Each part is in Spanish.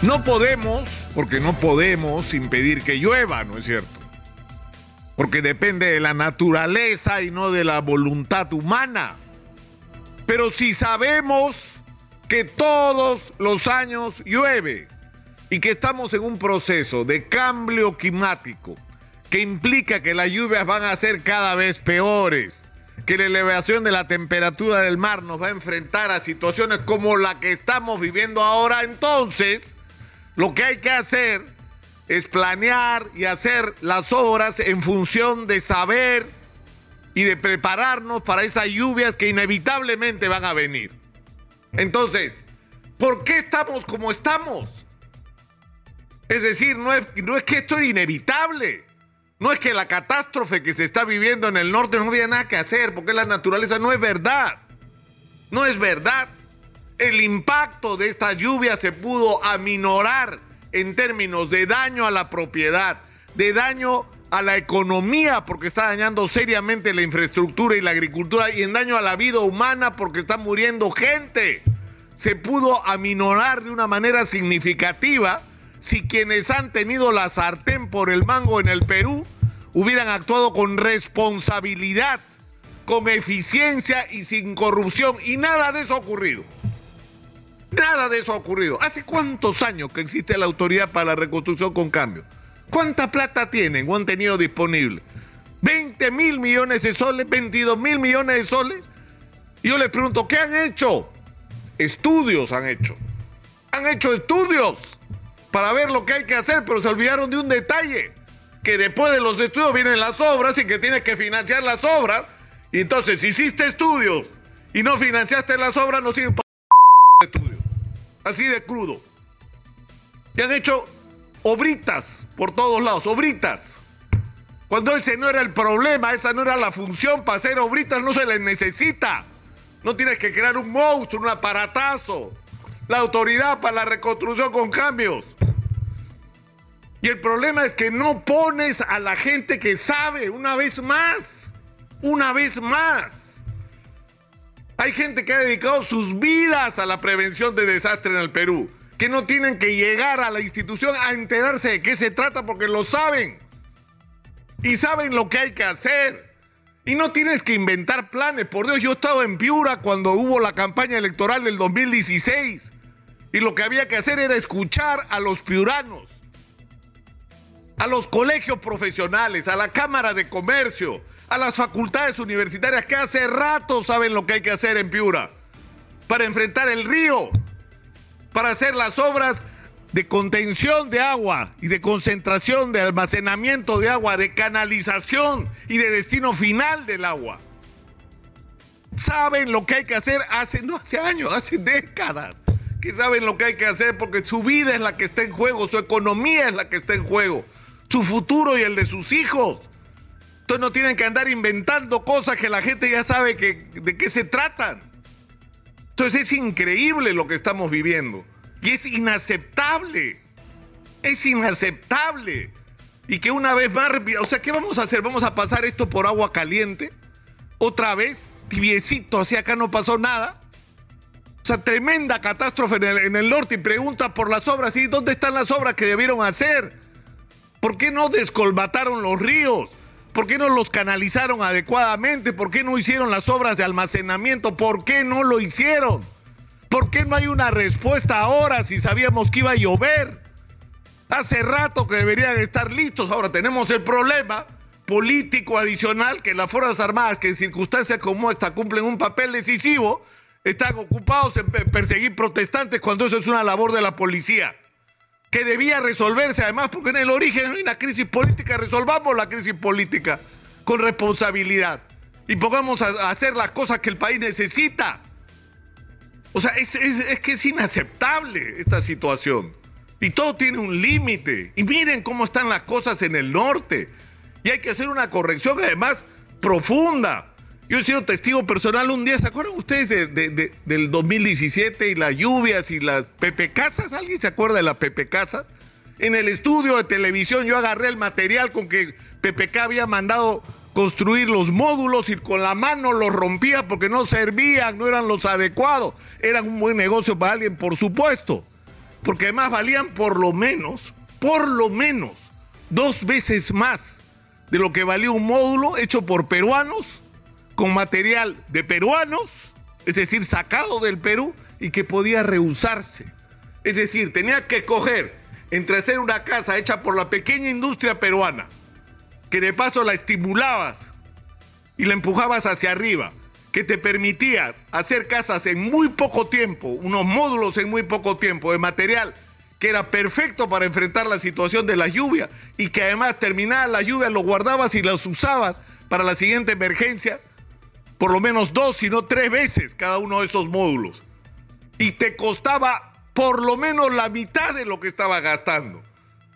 No podemos, porque no podemos impedir que llueva, ¿no es cierto? Porque depende de la naturaleza y no de la voluntad humana. Pero si sabemos que todos los años llueve y que estamos en un proceso de cambio climático que implica que las lluvias van a ser cada vez peores, que la elevación de la temperatura del mar nos va a enfrentar a situaciones como la que estamos viviendo ahora, entonces lo que hay que hacer es planear y hacer las obras en función de saber y de prepararnos para esas lluvias que inevitablemente van a venir. Entonces, ¿por qué estamos como estamos? Es decir, no es, que esto es inevitable. No es que la catástrofe que se está viviendo en el norte no había nada que hacer, porque la naturaleza no es verdad. No es verdad. El impacto de esta lluvia se pudo aminorar en términos de daño a la propiedad, de daño a la economía porque está dañando seriamente la infraestructura y la agricultura y en daño a la vida humana porque está muriendo gente. Se pudo aminorar de una manera significativa si quienes han tenido la sartén por el mango en el Perú hubieran actuado con responsabilidad, con eficiencia y sin corrupción. Y nada de eso ha ocurrido. Nada de eso ha ocurrido. ¿Hace cuántos años que existe la Autoridad para la Reconstrucción con Cambio? ¿Cuánta plata tienen o han tenido disponible? 20 mil millones de soles, 22 mil millones de soles. Y yo les pregunto, ¿qué han hecho? Estudios han hecho. Han hecho estudios para ver lo que hay que hacer, pero se olvidaron de un detalle, que después de los estudios vienen las obras y que tienes que financiar las obras. Y entonces, si hiciste estudios y no financiaste las obras, no sirven para. Así de crudo. Y han hecho obritas por todos lados, obritas. Cuando ese no era el problema, esa no era la función para hacer obritas, no se les necesita. No tienes que crear un monstruo, un aparatazo. La autoridad para la reconstrucción con cambios. Y el problema es que no pones a la gente que sabe una vez más. Una vez más. Hay gente que ha dedicado sus vidas a la prevención de desastres en el Perú que no tienen que llegar a la institución a enterarse de qué se trata porque lo saben. Y saben lo que hay que hacer. Y no tienes que inventar planes. Por Dios, yo estaba en Piura cuando hubo la campaña electoral del 2016. Y lo que había que hacer era escuchar a los piuranos, a los colegios profesionales, a la Cámara de Comercio, a las facultades universitarias que hace rato saben lo que hay que hacer en Piura para enfrentar el río para hacer las obras de contención de agua y de concentración, de almacenamiento de agua, de canalización y de destino final del agua. Saben lo que hay que hacer hace, no hace años, hace décadas, que saben lo que hay que hacer porque su vida es la que está en juego, su economía es la que está en juego, su futuro y el de sus hijos. Entonces no tienen que andar inventando cosas que la gente ya sabe que, de qué se tratan. Entonces es increíble lo que estamos viviendo. Y es inaceptable. Es inaceptable. Y que una vez más, o sea, ¿qué vamos a hacer? ¿Vamos a pasar esto por agua caliente? ¿Otra vez? Tibiecito, así acá no pasó nada. O sea, tremenda catástrofe en el, en el norte y pregunta por las obras. ¿Y dónde están las obras que debieron hacer? ¿Por qué no descolbataron los ríos? ¿Por qué no los canalizaron adecuadamente? ¿Por qué no hicieron las obras de almacenamiento? ¿Por qué no lo hicieron? ¿Por qué no hay una respuesta ahora si sabíamos que iba a llover? Hace rato que deberían estar listos. Ahora tenemos el problema político adicional que las Fuerzas Armadas, que en circunstancias como esta cumplen un papel decisivo, están ocupados en perseguir protestantes cuando eso es una labor de la policía que debía resolverse además, porque en el origen hay una crisis política, resolvamos la crisis política con responsabilidad y pongamos a, hacer las cosas que el país necesita. O sea, es, es que es inaceptable esta situación. Y todo tiene un límite. Y miren cómo están las cosas en el norte. Y hay que hacer una corrección además profunda. Yo he sido testigo personal un día, ¿se acuerdan ustedes de, del 2017 y las lluvias y las Pepe Casas? ¿Alguien se acuerda de las Pepe Casas? En el estudio de televisión yo agarré el material con que PPK había mandado construir los módulos y con la mano los rompía porque no servían, no eran los adecuados. Eran un buen negocio para alguien, por supuesto. porque además valían por lo menos, por lo menos, dos veces más de lo que valía un módulo hecho por peruanos, con material de peruanos, es decir, sacado del Perú y que podía reusarse. Es decir, tenía que escoger entre hacer una casa hecha por la pequeña industria peruana, que de paso la estimulabas y la empujabas hacia arriba, que te permitía hacer casas en muy poco tiempo, unos módulos en muy poco tiempo de material que era perfecto para enfrentar la situación de la lluvia y que además terminada la lluvia lo guardabas y los usabas para la siguiente emergencia, por lo menos dos, si no tres veces cada uno de esos módulos. Y te costaba por lo menos la mitad de lo que estaba gastando.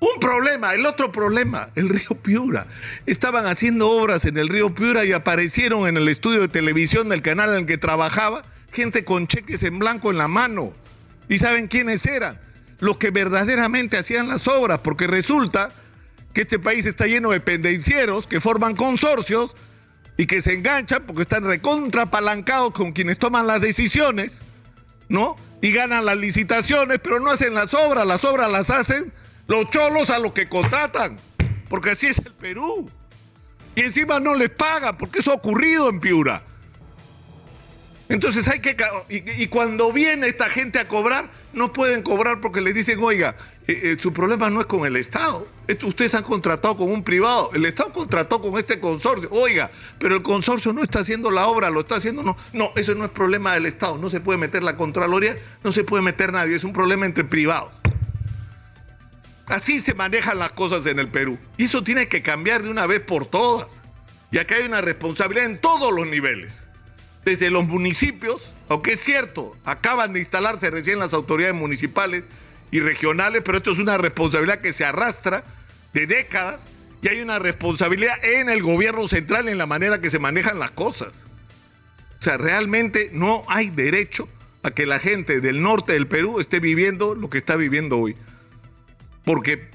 Un problema, el otro problema, el río Piura. Estaban haciendo obras en el río Piura y aparecieron en el estudio de televisión del canal en el que trabajaba gente con cheques en blanco en la mano. ¿Y saben quiénes eran? Los que verdaderamente hacían las obras, porque resulta que este país está lleno de pendencieros que forman consorcios y que se enganchan porque están recontrapalancados con quienes toman las decisiones, ¿no? Y ganan las licitaciones, pero no hacen las obras, las obras las hacen los cholos a los que contratan, porque así es el Perú. Y encima no les pagan, porque eso ha ocurrido en Piura. Entonces hay que... Y, cuando viene esta gente a cobrar, no pueden cobrar porque les dicen, oiga, eh, eh, su problema no es con el Estado. ustedes han contratado con un privado. El Estado contrató con este consorcio. Oiga, pero el consorcio no está haciendo la obra, lo está haciendo... No, no, eso no es problema del Estado. No se puede meter la Contraloría, no se puede meter nadie. Es un problema entre privados. Así se manejan las cosas en el Perú. Y eso tiene que cambiar de una vez por todas. Y acá hay una responsabilidad en todos los niveles desde los municipios, aunque es cierto, acaban de instalarse recién las autoridades municipales y regionales, pero esto es una responsabilidad que se arrastra de décadas y hay una responsabilidad en el gobierno central en la manera que se manejan las cosas. O sea, realmente no hay derecho a que la gente del norte del Perú esté viviendo lo que está viviendo hoy. Porque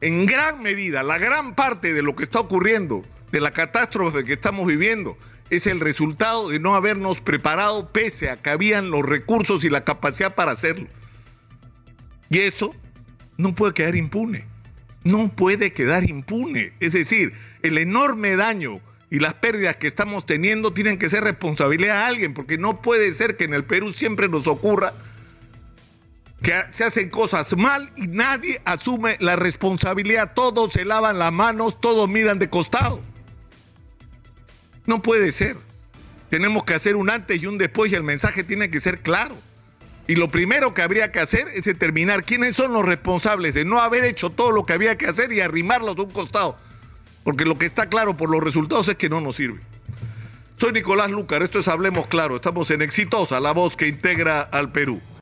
en gran medida, la gran parte de lo que está ocurriendo, de la catástrofe que estamos viviendo, es el resultado de no habernos preparado pese a que habían los recursos y la capacidad para hacerlo. Y eso no puede quedar impune. No puede quedar impune. Es decir, el enorme daño y las pérdidas que estamos teniendo tienen que ser responsabilidad de alguien, porque no puede ser que en el Perú siempre nos ocurra que se hacen cosas mal y nadie asume la responsabilidad. Todos se lavan las manos, todos miran de costado. No puede ser. Tenemos que hacer un antes y un después y el mensaje tiene que ser claro. Y lo primero que habría que hacer es determinar quiénes son los responsables de no haber hecho todo lo que había que hacer y arrimarlos a un costado. Porque lo que está claro por los resultados es que no nos sirve. Soy Nicolás Lucar, esto es Hablemos Claro, estamos en Exitosa, la voz que integra al Perú.